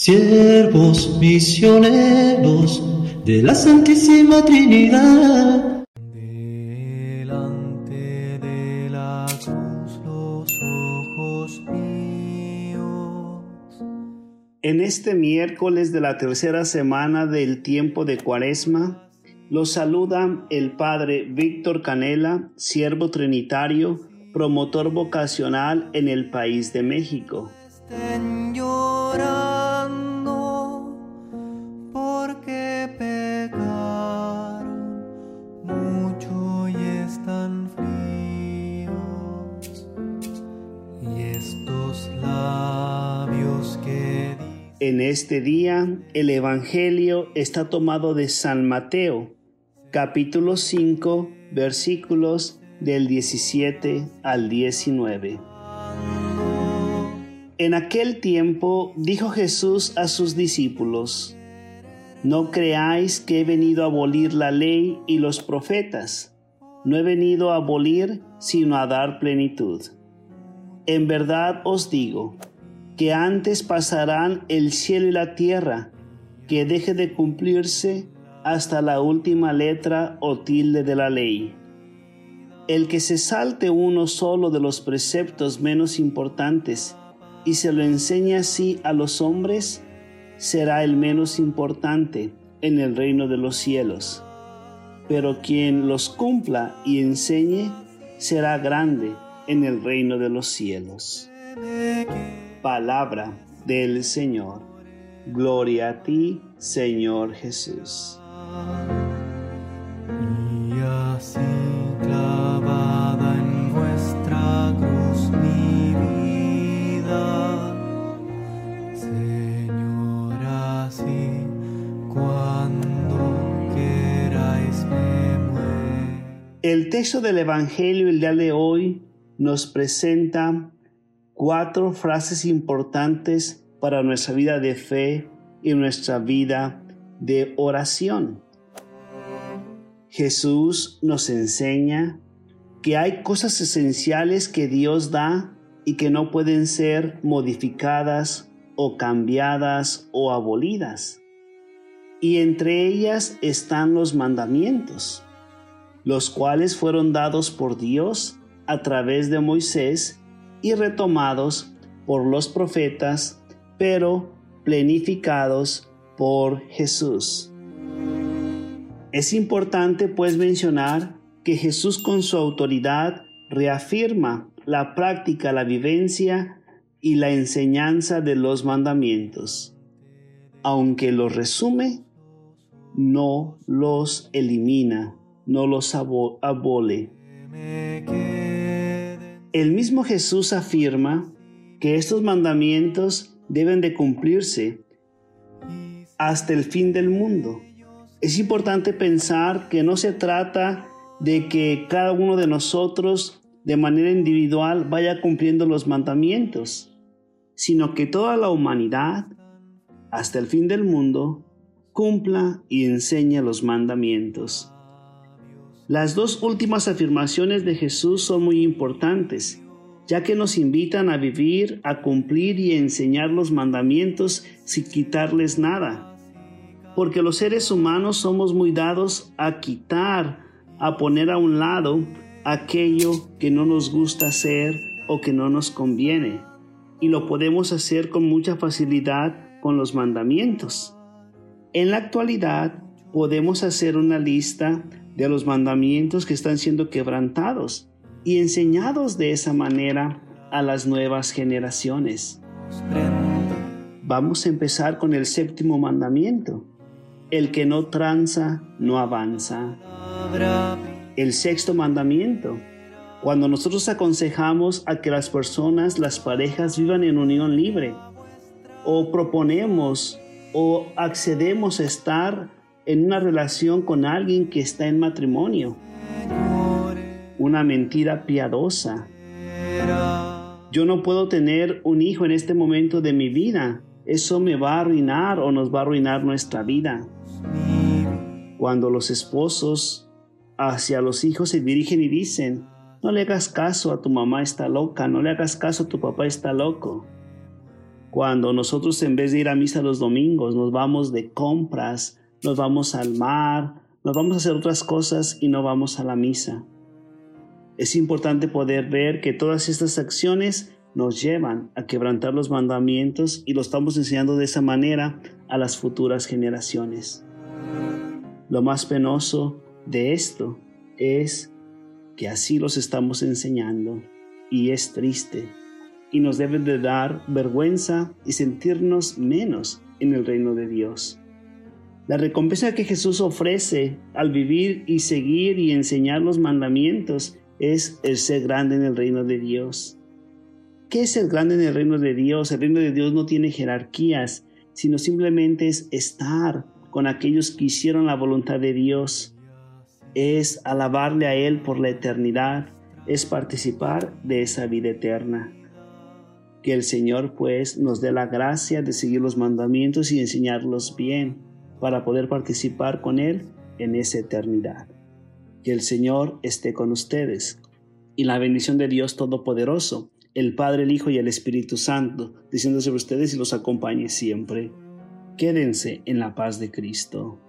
siervos misioneros de la Santísima Trinidad. Delante de la cruz los ojos míos. En este miércoles de la tercera semana del tiempo de Cuaresma, los saluda el Padre Víctor Canela, siervo trinitario, promotor vocacional en el país de México. Estén llorando En este día el Evangelio está tomado de San Mateo, capítulo 5, versículos del 17 al 19. En aquel tiempo dijo Jesús a sus discípulos, No creáis que he venido a abolir la ley y los profetas. No he venido a abolir, sino a dar plenitud. En verdad os digo, que antes pasarán el cielo y la tierra, que deje de cumplirse hasta la última letra o tilde de la ley. El que se salte uno solo de los preceptos menos importantes y se lo enseñe así a los hombres, será el menos importante en el reino de los cielos. Pero quien los cumpla y enseñe, será grande en el reino de los cielos. Palabra del Señor. Gloria a ti, Señor Jesús. y así clavada en vuestra cruz mi vida, Señor, así cuando queráis me muero. El texto del Evangelio el día de hoy nos presenta cuatro frases importantes para nuestra vida de fe y nuestra vida de oración. Jesús nos enseña que hay cosas esenciales que Dios da y que no pueden ser modificadas o cambiadas o abolidas. Y entre ellas están los mandamientos, los cuales fueron dados por Dios a través de Moisés y retomados por los profetas, pero plenificados por Jesús. Es importante pues mencionar que Jesús con su autoridad reafirma la práctica, la vivencia y la enseñanza de los mandamientos. Aunque los resume, no los elimina, no los abo- abole. El mismo Jesús afirma que estos mandamientos deben de cumplirse hasta el fin del mundo. Es importante pensar que no se trata de que cada uno de nosotros de manera individual vaya cumpliendo los mandamientos, sino que toda la humanidad, hasta el fin del mundo, cumpla y enseñe los mandamientos. Las dos últimas afirmaciones de Jesús son muy importantes, ya que nos invitan a vivir, a cumplir y enseñar los mandamientos sin quitarles nada. Porque los seres humanos somos muy dados a quitar, a poner a un lado aquello que no nos gusta hacer o que no nos conviene. Y lo podemos hacer con mucha facilidad con los mandamientos. En la actualidad podemos hacer una lista de los mandamientos que están siendo quebrantados y enseñados de esa manera a las nuevas generaciones. Vamos a empezar con el séptimo mandamiento. El que no tranza, no avanza. El sexto mandamiento. Cuando nosotros aconsejamos a que las personas, las parejas vivan en unión libre, o proponemos o accedemos a estar en una relación con alguien que está en matrimonio, una mentira piadosa. Yo no puedo tener un hijo en este momento de mi vida. Eso me va a arruinar o nos va a arruinar nuestra vida. Cuando los esposos hacia los hijos se dirigen y dicen, no le hagas caso a tu mamá está loca, no le hagas caso a tu papá está loco. Cuando nosotros en vez de ir a misa los domingos nos vamos de compras, nos vamos al mar, nos vamos a hacer otras cosas y no vamos a la misa. Es importante poder ver que todas estas acciones nos llevan a quebrantar los mandamientos y lo estamos enseñando de esa manera a las futuras generaciones. Lo más penoso de esto es que así los estamos enseñando y es triste y nos debe de dar vergüenza y sentirnos menos en el reino de Dios. La recompensa que Jesús ofrece al vivir y seguir y enseñar los mandamientos es el ser grande en el reino de Dios. ¿Qué es ser grande en el reino de Dios? El reino de Dios no tiene jerarquías, sino simplemente es estar con aquellos que hicieron la voluntad de Dios. Es alabarle a Él por la eternidad, es participar de esa vida eterna. Que el Señor pues nos dé la gracia de seguir los mandamientos y enseñarlos bien para poder participar con Él en esa eternidad. Que el Señor esté con ustedes y la bendición de Dios Todopoderoso, el Padre, el Hijo y el Espíritu Santo, diciendo sobre ustedes y los acompañe siempre. Quédense en la paz de Cristo.